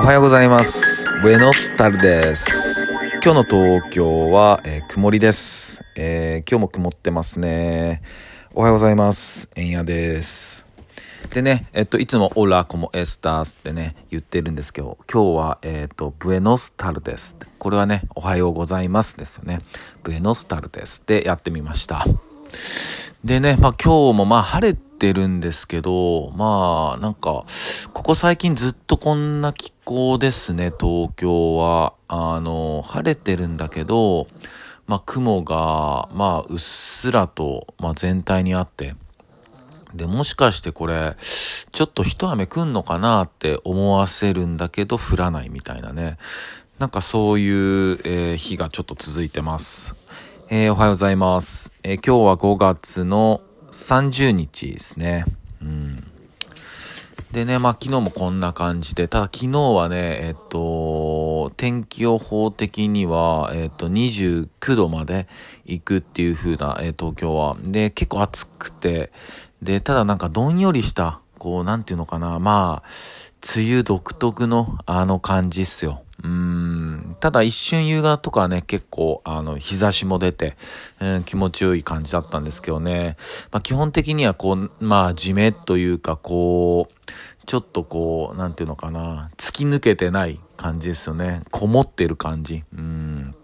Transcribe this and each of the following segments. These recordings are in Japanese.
おはようございます。ブエノスタルです。今日の東京は、えー曇りです、えー今日も曇ってますね。おはようございます。えんやです。でね、えっと、いつもオラコモエスタースってね、言ってるんですけど、今日は、えっと、ブエノスタルです。これはね、おはようございますですよね。ブエノスタルですってやってみました。でね、まあ今日もまあ晴れててるんですけど、まあなんか、ここ最近ずっとこんな気候ですね、東京は。あの、晴れてるんだけど、まあ雲が、まあうっすらと、まあ全体にあって、で、もしかしてこれ、ちょっと一雨来んのかなって思わせるんだけど降らないみたいなね。なんかそういう、えー日がちょっと続いてます。えーおはようございます。えー今日は5月の30日ですね。うん。でね、まあ昨日もこんな感じで、ただ昨日はね、えっと、天気予報的には、えっと、29度まで行くっていう風な、えー東京は。で、結構暑くて、で、ただなんかどんよりした、こう、なんていうのかな、まあ、梅雨独特のあの感じっすよ。うん。ただ一瞬夕方とかね、結構、あの、日差しも出て、うん、気持ちよい感じだったんですけどね。まあ基本的にはこう、まあ、じめというか、こう、ちょっとこう、なんていうのかな、突き抜けてない感じですよね。こもってる感じ。うん。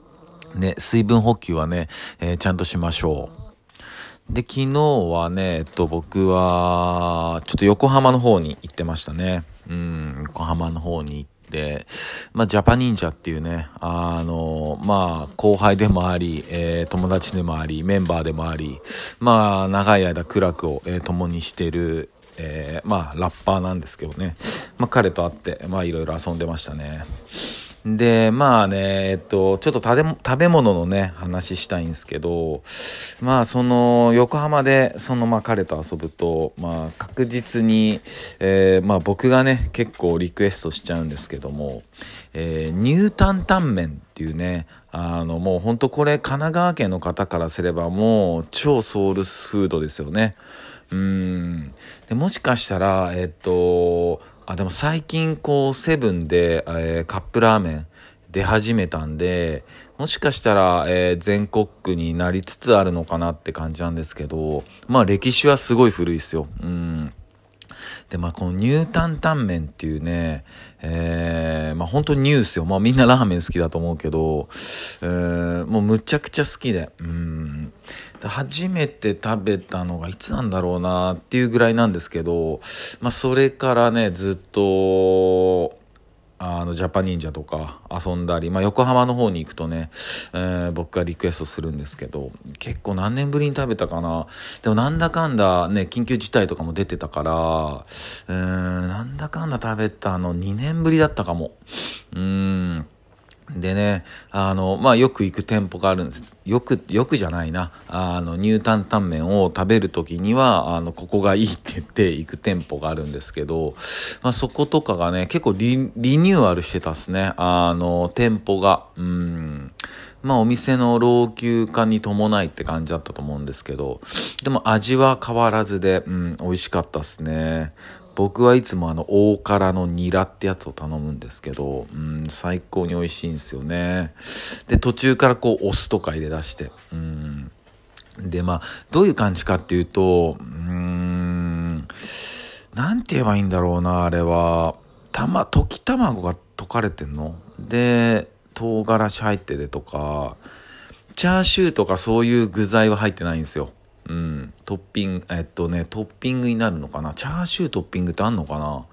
ね、水分補給はね、えーちゃんとしましょう。で、昨日はね、えっと、僕は、ちょっと横浜の方に行ってましたね。うん、横浜の方に行って、まあ、ジャパニンジャっていうね、あの、まあ、後輩でもあり、えー友達でもあり、メンバーでもあり、まあ、長い間苦楽を、えー共にしてる、えーまあ、ラッパーなんですけどね。まあ、彼と会って、まあ、いろいろ遊んでましたね。で、まあね、えっと、ちょっと食べ物のね、話したいんですけど、まあその、横浜で、そのまあ彼と遊ぶと、まあ確実に、えーまあ僕がね、結構リクエストしちゃうんですけども、えー、ニュータンタンメンっていうね、あのもうほんとこれ神奈川県の方からすればもう超ソウルフードですよね。うん。で、もしかしたら、えっと、あ、でも最近こう、セブンで、えーカップラーメン出始めたんで、もしかしたら、えー全国区になりつつあるのかなって感じなんですけど、まあ歴史はすごい古いですよ。うん。で、まあ、このニュータンタンメンっていうね、えー、まあ、本当にニュースよ。まあ、みんなラーメン好きだと思うけど、えー、もうむちゃくちゃ好きで、うん。初めて食べたのがいつなんだろうなっていうぐらいなんですけど、まあ、それからね、ずっと、あの、ジャパニンジャとか遊んだり、まあ、横浜の方に行くとね、えー僕がリクエストするんですけど、結構何年ぶりに食べたかな。でもなんだかんだね、緊急事態とかも出てたから、うーん、なんだかんだ食べたの2年ぶりだったかも。うーん。でね、あの、まあ、よく行く店舗があるんです。よく、よくじゃないな。あの、ニュータンタンメンを食べるときには、あの、ここがいいって言って行く店舗があるんですけど、まあ、そことかがね、結構リリニューアルしてたっすね。あの、店舗が。うん。まあ、お店の老朽化に伴いって感じだったと思うんですけど、でも味は変わらずで、うん、美味しかったっすね。僕はいつもあの大辛のニラってやつを頼むんですけど、うん、最高に美味しいんですよね。で、途中からこうお酢とか入れ出して、うん。で、まあ、どういう感じかっていうと、うん、なんて言えばいいんだろうな、あれは。たま、溶き卵が溶かれてんので、唐辛子入っててとか、チャーシューとかそういう具材は入ってないんですよ。うん。トッピング、えっとね、トッピングになるのかな？チャーシュートッピングってあんのかな？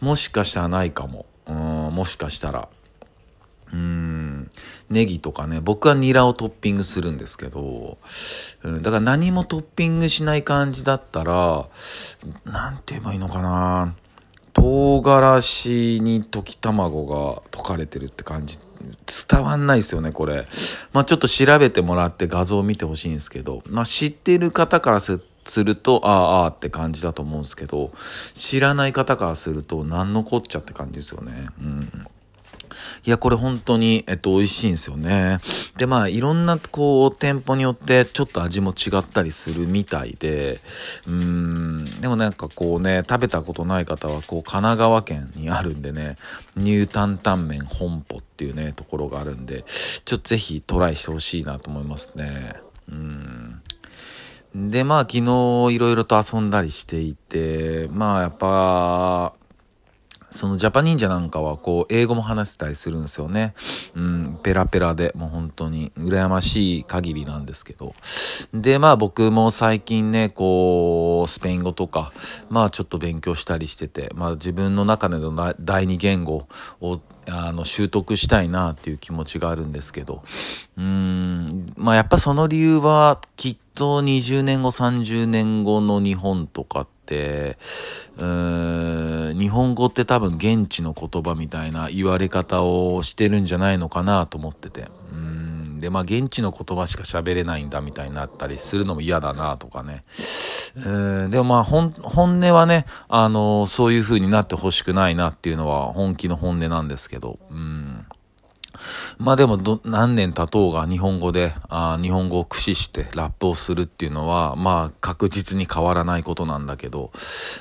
もしかしたらないかも。うん、もしかしたら。うん。ネギとかね、僕はニラをトッピングするんですけど、うん、だから何もトッピングしない感じだったら、なんて言えばいいのかな？唐辛子に溶き卵が溶かれてるって感じ。伝わんないですよね、これ。まあちょっと調べてもらって画像を見てほしいんですけど、まあ知ってる方からすると、ああ、ああって感じだと思うんですけど、知らない方からすると、何のこっちゃって感じですよね。うん。いや、これ本当に、えっと、美味しいんですよね。で、まあ、いろんな、こう、店舗によってちょっと味も違ったりするみたいで、うーん、でもなんかこうね、食べたことない方は、こう、神奈川県にあるんでね、ニュータンタン麺本舗っていうね、ところがあるんで、ちょっとぜひトライしてほしいなと思いますね。うん。で、まあ、昨日いろいろと遊んだりしていて、まあ、やっぱ、そのジャパニンジャなんかはこう英語も話せたりするんですよね。うん、ペラペラでもう本当に羨ましい限りなんですけど。で、まあ僕も最近ね、こう、スペイン語とか、まあちょっと勉強したりしてて、まあ自分の中での第二言語をあの習得したいなっていう気持ちがあるんですけど、うん、まあやっぱその理由はきっと20年後、30年後の日本とかって、うーん、日本語って多分現地の言葉みたいな言われ方をしてるんじゃないのかなと思ってて。うんで、まあ現地の言葉しか喋れないんだみたいになったりするのも嫌だなとかね。うんでもまあ本音はね、あの、そういう風になってほしくないなっていうのは本気の本音なんですけど。うんまあでも、何年経とうが日本語で、あ日本語を駆使してラップをするっていうのは、まあ確実に変わらないことなんだけど、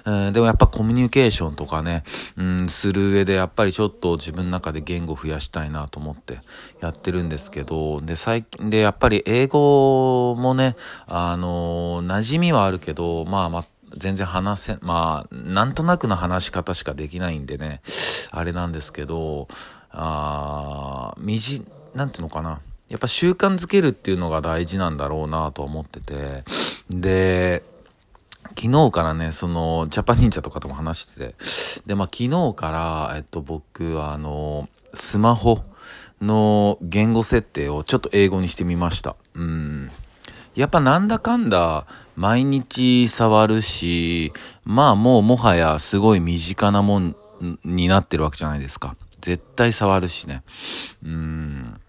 でもやっぱコミュニケーションとかね、うん、する上でやっぱりちょっと自分の中で言語増やしたいなと思ってやってるんですけど、で、最近、で、やっぱり英語もね、あのー、馴染みはあるけど、まあまあ、全然話せ、まあ、なんとなくの話し方しかできないんでね、あれなんですけど、あみじ、なんていうのかな。やっぱ習慣づけるっていうのが大事なんだろうなと思ってて。で、昨日からね、その、ジャパニンジャとかとも話してて。で、まあ昨日から、えっと僕、あの、スマホの言語設定をちょっと英語にしてみました。うん。やっぱなんだかんだ毎日触るし、まあもうもはやすごい身近なもんになってるわけじゃないですか。絶対触るしね。うん。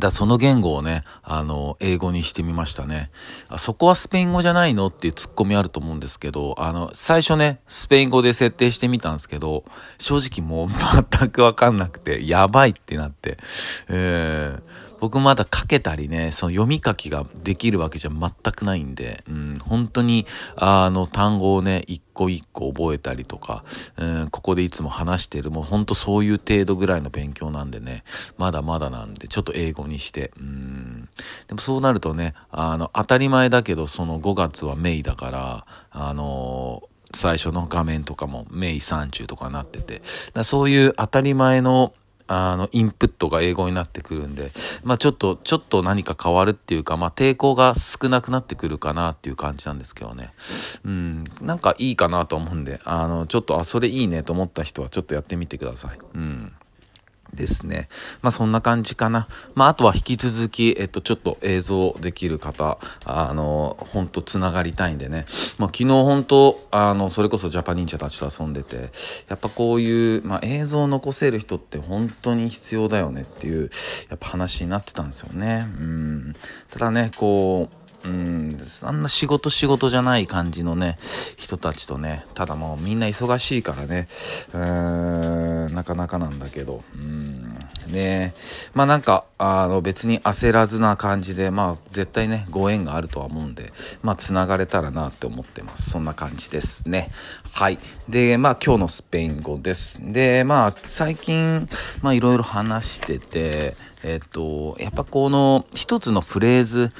だその言語をね、あの、英語にしてみましたね。あそこはスペイン語じゃないのっていうツッコミあると思うんですけど、あの、最初ね、スペイン語で設定してみたんですけど、正直もう全くわかんなくて、やばいってなって、えー僕まだ書けたりね、その読み書きができるわけじゃ全くないんで、うん、本当に、あの、単語をね、一個一個覚えたりとか、うん、ここでいつも話してる、もう本当そういう程度ぐらいの勉強なんでね、まだまだなんで、ちょっと英語にして、うん、でもそうなるとね、あの、当たり前だけど、その5月はメイだから、あの最初の画面とかもメイ30とかなってて、そういう当たり前のあの、インプットが英語になってくるんで、まあちょっと、ちょっと何か変わるっていうか、まあ抵抗が少なくなってくるかなっていう感じなんですけどね。うん、なんかいいかなと思うんで、あの、ちょっと、あ、それいいねと思った人はちょっとやってみてください。うん。ですね。まあそんな感じかな。まああとは引き続き、えっとちょっと映像できる方、あの、ほんとつながりたいんでね。まあ昨日本当あの、それこそジャパニンジャたちと遊んでて、やっぱこういう、まあ映像を残せる人って本当に必要だよねっていう、やっぱ話になってたんですよね。うん。ただね、こう、うん、あんな仕事仕事じゃない感じのね、人たちとね、ただもうみんな忙しいからね、うーん、なかなかなんだけど、うん、ねまあなんか、あの別に焦らずな感じで、まあ絶対ね、ご縁があるとは思うんで、まあ繋がれたらなって思ってます。そんな感じですね。はい。で、まあ今日のスペイン語です。で、まあ最近、まあいろいろ話してて、えっと、やっぱこの一つのフレーズ、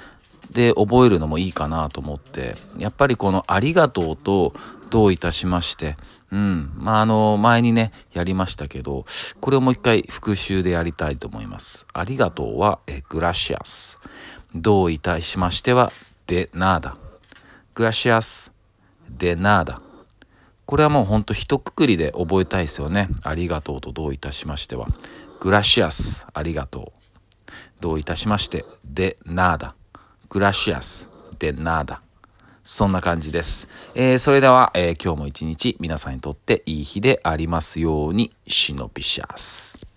で覚えるのもいいかなと思って、やっぱりこのありがとうとどういたしまして、うん。まあ、あの、前にね、やりましたけど、これをもう一回復習でやりたいと思います。ありがとうは、え、グラシアス。どういたしましては、でナーダ。グラシアス、でナーダ。これはもうほんと一括りで覚えたいですよね。ありがとうとどういたしましては。グラシアス、ありがとう。どういたしまして、でナーダ。グラシアスでナーダ。そんな感じです。えー、それでは、えー、今日も一日皆さんにとっていい日でありますように、シノピシャス。